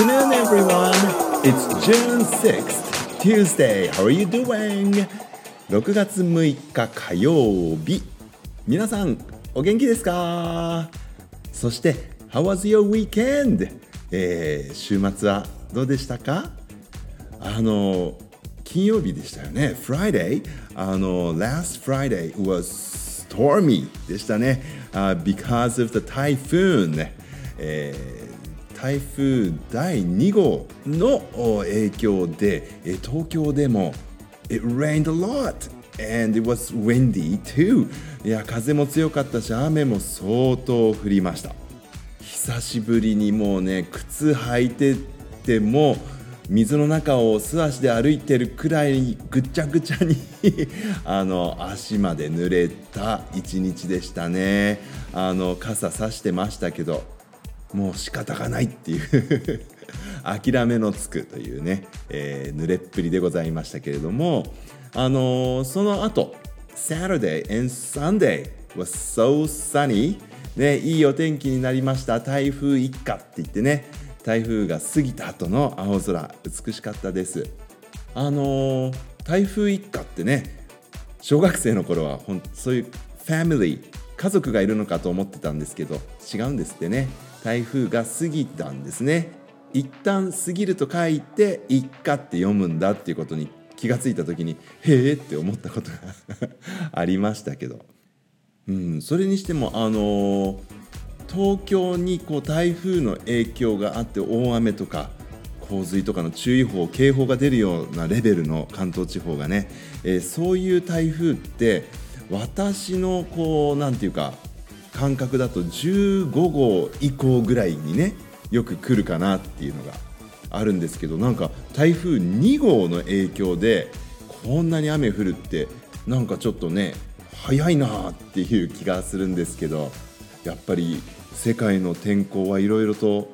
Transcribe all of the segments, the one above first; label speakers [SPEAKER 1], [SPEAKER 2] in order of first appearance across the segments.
[SPEAKER 1] afternoon, everyone. It's June 6th, Tuesday. How are you doing? 6月6日火曜日。皆さん、お元気ですかそして、How was your weekend? えー、週末はどうでしたかあの、金曜日でしたよね。Friday? あの、last Friday was stormy でしたね。Uh, because of the typhoon. えー台風第2号の影響で東京でも It rained a lot and it was windy too. いや風も強かったし雨も相当降りました。久しぶりにもうね靴履いてても水の中を素足で歩いてるくらいぐちゃぐちゃに あの足まで濡れた一日でしたね。あの傘さしてましたけどもう仕方がないっていう。諦めのつくというね、えー、濡れっぷりでございましたけれども、あのー、その後 Saturday and Sunday was so sunny ね、いいお天気になりました。台風一過って言ってね台風が過ぎた後の青空美しかったです。あのー、台風一過ってね小学生の頃はほんそういうファミリー家族がいるのかと思ってたんですけど違うんですってね。台風が過ぎたんですね。一旦過ぎると書いて一過って読むんだっていうことに気がついた時にへえって思ったことが ありましたけど、うん、それにしてもあのー、東京にこう台風の影響があって大雨とか洪水とかの注意報警報が出るようなレベルの関東地方がね、えー、そういう台風って私のこう何て言うか感覚だと15号以降ぐらいにねよく来るかなっていうのがあるんですけどなんか台風2号の影響でこんなに雨降るってなんかちょっとね早いなっていう気がするんですけどやっぱり世界の天候はいろいろと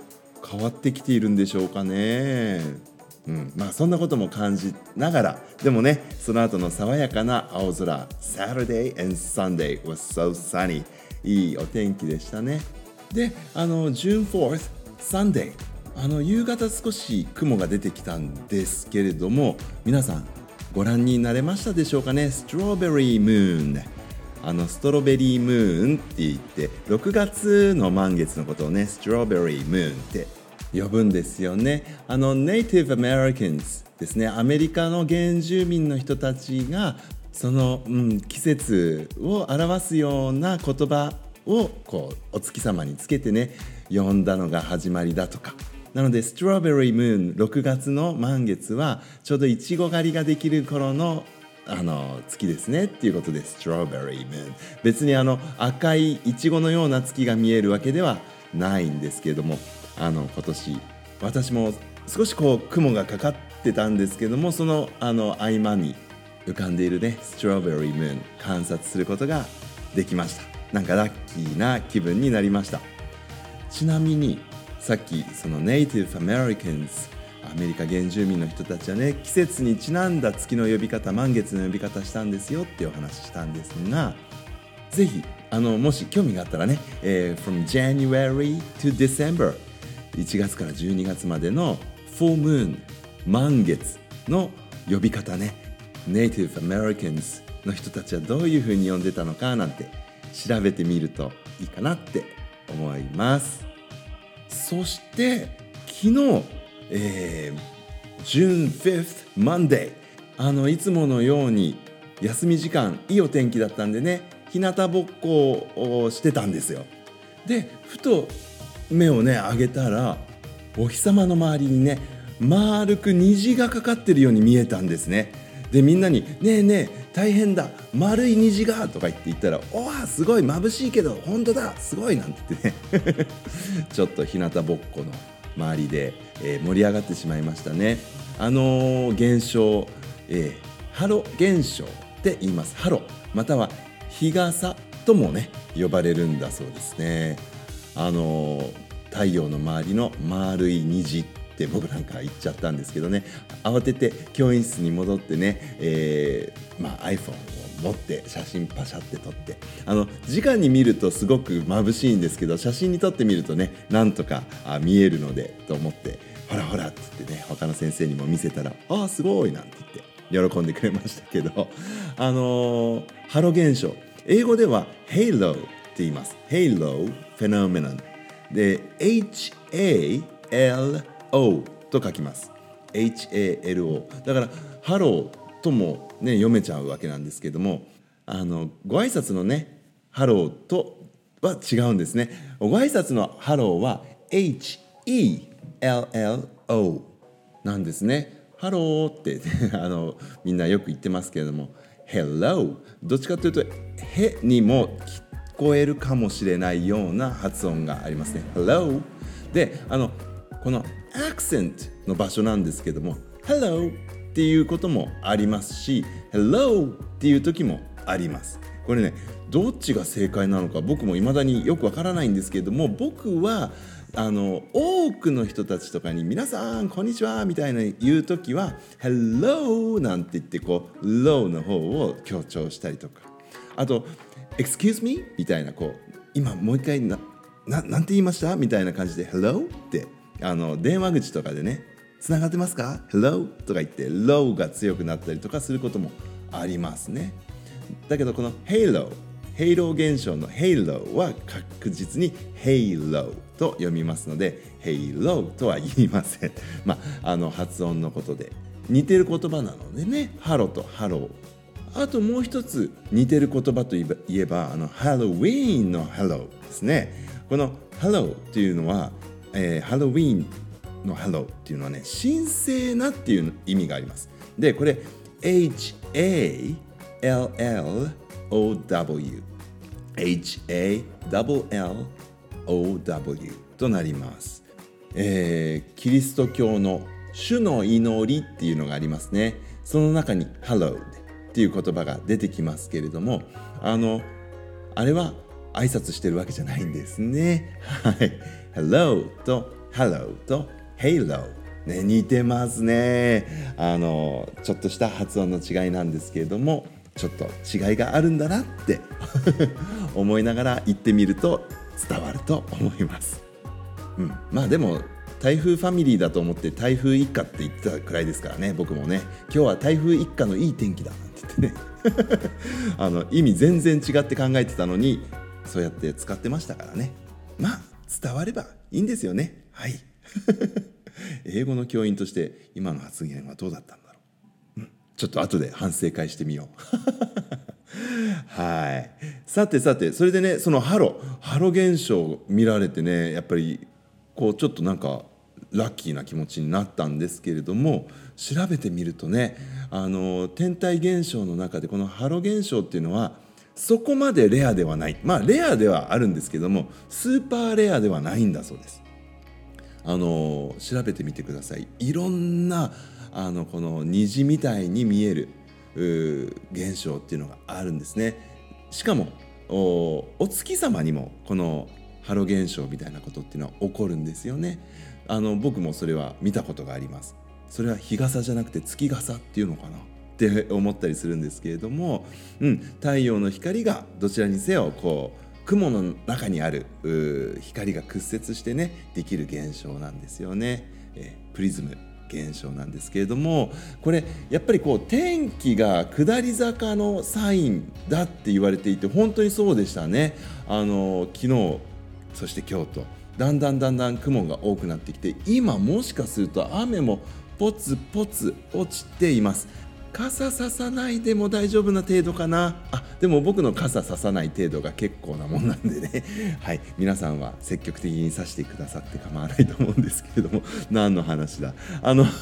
[SPEAKER 1] 変わってきているんでしょうかね。うん、まあそんなことも感じながらでもねその後の爽やかな青空 Saturday and Sunday was so sunny いいお天気でしたね。であの June 4th Sunday あの夕方少し雲が出てきたんですけれども皆さんご覧になれましたでしょうかね？ストロベリームーンあのストロベリームーンって言って6月の満月のことをねストロベリームーンって呼ぶんですよね。あのネイティブ・アメリカンズですね。アメリカの原住民の人たちがその、うん、季節を表すような言葉をこうお月様につけてね読んだのが始まりだとか。なのでストロベリームーン6月の満月はちょうどいちご狩りができる頃のあの月ですねっていうことでストロベリームーン別にあの赤いいちごのような月が見えるわけではないんですけれどもあの今年私も少しこう雲がかかってたんですけどもそのあの合間に浮かんでいるねストロベリームーン観察することができました。なんかラッキーな気分になりました。ちなみにさっきそのネイティブ・アメリカンズアメリカ原住民の人たちはね季節にちなんだ月の呼び方満月の呼び方したんですよっていうお話したんですがぜひあのもし興味があったらね、えー、from January to December 1月から12月までの Full Moon 満月の呼び方ねネイティブ・アメリカンズの人たちはどういうふうに呼んでたのかなんて調べてみるといいかなって思います。そして昨日、えー、June 5th Monday あのいつものように休み時間いいお天気だったんでね日向ぼっこをしてたんですよ。でふと目をね上げたらお日様の周りにね丸く虹がかかってるように見えたんですね。でみんなに「ねえねえ大変だ丸い虹が」とか言って言ったら「おわすごい眩しいけど本当だすごい」なんて言ってね ちょっと日向ぼっこの周りで、えー、盛り上がってしまいましたね。あのー、現象、えー、ハロ現象って言いますハロまたは日傘ともね呼ばれるんだそうですね。あのー、太陽の周りの丸い虹って僕なんか言っちゃったんですけどね慌てて教員室に戻ってね、えーまあ、iPhone を持って写真パシャって撮ってあの直に見るとすごく眩しいんですけど写真に撮ってみるとねなんとかあ見えるのでと思ってほらほらって言ってね他の先生にも見せたら「ああすごい」なんて言って喜んでくれましたけど あのー、ハロ現象。英語では「Halo」って言います「Halo Phenomenon」で HALO と書きます。HALO だからハローともね読めちゃうわけなんですけどもあのご挨拶のねハローとは違うんですね。ご挨拶のハローは HELLO なんですね。ハローって あのみんなよく言ってますけれども Hello どっちかというと「へ」にも聞こえるかもしれないような発音がありますね。Hello であのこのアクセントの場所なんですけども Hello っていうこともありますし Hello っていう時もあります。これねどっちが正解なのか僕も未だによくわからないんですけれども僕はあの多くの人たちとかに「皆さんこんにちは」みたいな言う時は「Hello」なんて言ってこう「low」の方を強調したりとか。あと「Excuse me」みたいなこう今もう一回なななんて言いました？みたいな感じで「Hello」ってあの電話口とかでね「つながってますか ?Hello」とか言って「low」が強くなったりとかすることもありますねだけどこの「Halo」 Halo 現象の Halo は確実に Halo と読みますので Halo とは言いません。まあ、あの発音のことで似てる言葉なのでね、ハロとハロー。あともう一つ似てる言葉といえば、あのハロウィーンのハローですね。このハローっていうのは、えー、ハロウィーンのハローっていうのはね、神聖なっていう意味があります。で、これ HALLOW HALLOW となります、えー、キリスト教の主の祈りっていうのがありますね。その中に Hallowed っていう言葉が出てきますけれどもあのあれは挨拶してるわけじゃないんですね。はい。Hello と Hello と Halo ね、似てますね。あのちょっとした発音の違いなんですけれどもちょっと違いがあるんだなって 思いながら行ってみると伝わると思います、うん、まあでも台風ファミリーだと思って台風一過って言ってたくらいですからね僕もね。今日は台風一過のいい天気だって言ってね。あの意味全然違って考えてたのにそうやって使ってましたからね。まあ伝わればいいんですよね。はい。英語の教員として今の発言はどうだったんだろう、うん。ちょっと後で反省会してみよう。はい。さてさてそれでねそのハロハロ現象見られてねやっぱりこうちょっとなんかラッキーな気持ちになったんですけれども調べてみるとねあの天体現象の中でこのハロ現象っていうのはそこまでレアではないまあレアではあるんですけどもスーパーレアではないんだそうです。あの調べてみてくださいいろんなあのこの虹みたいに見える現象っていうのがあるんですね。しかもお月様にもこのハロ現象みたいなことっていうのは起こるんですよね。あの僕もそれは見たことがあります。それは日傘じゃなくて月傘っていうのかなって思ったりするんですけれども、うん、太陽の光がどちらにせよこう雲の中にある光が屈折してねできる現象なんですよね。えプリズム現象なんですけれどもこれやっぱりこう天気が下り坂のサインだって言われていて本当にそうでしたねあの昨日そして今日とだんだんだんだん雲が多くなってきて今もしかすると雨もポツポツ落ちています傘ささないでも大丈夫な程度かな。あでも僕の傘ささない程度が結構なもんなんでね。はい。皆さんは積極的にさしてくださって構わないと思うんですけれども。何の話だ？あの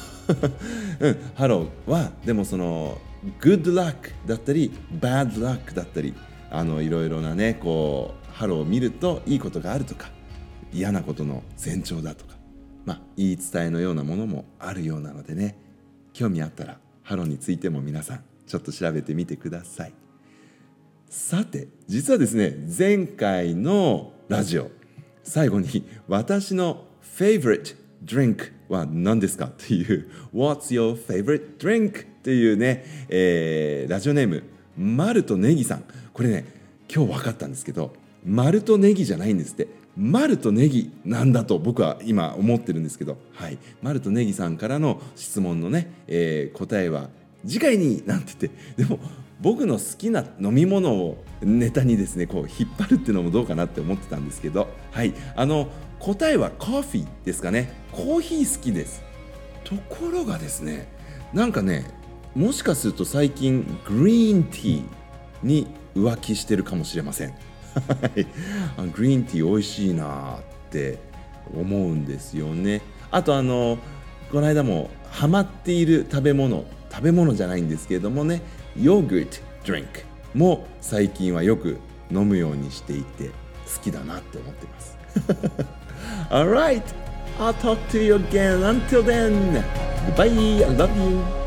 [SPEAKER 1] うん。ハローはでもその good luck だったり bad luck だったりあのいろいろなねこうハローを見るといいことがあるとか嫌なことの前兆だとかまあ言い伝えのようなものもあるようなのでね。興味あったらハロについても皆さんちょっと調べてみてください。さて実はですね前回のラジオ最後に私の favorite drink は何ですか？っていう What's your favorite drink? っていうね、えー、ラジオネームマルトネギさん。これね今日分かったんですけど丸とネギじゃないんですって。丸とネギなんだと僕は今思ってるんですけど、はい、丸とネギさんからの質問のね、えー、答えは次回になんて言って。でも僕の好きな飲み物をネタにですねこう引っ張るっていうのもどうかなって思ってたんですけどはい。あの答えはコーヒーですかね。コーヒー好きです。ところがですねなんかねもしかすると最近グリーンティーに浮気してるかもしれません。グリーンティー美味しいなって思うんですよね。あとあのこの間もハマっている食べ物食べ物じゃないんですけれどもねヨーグルトドリンクも最近はよく飲むようにしていて好きだなって思ってます。Alright I'll talk to you again. Until then Goodbye. I love you.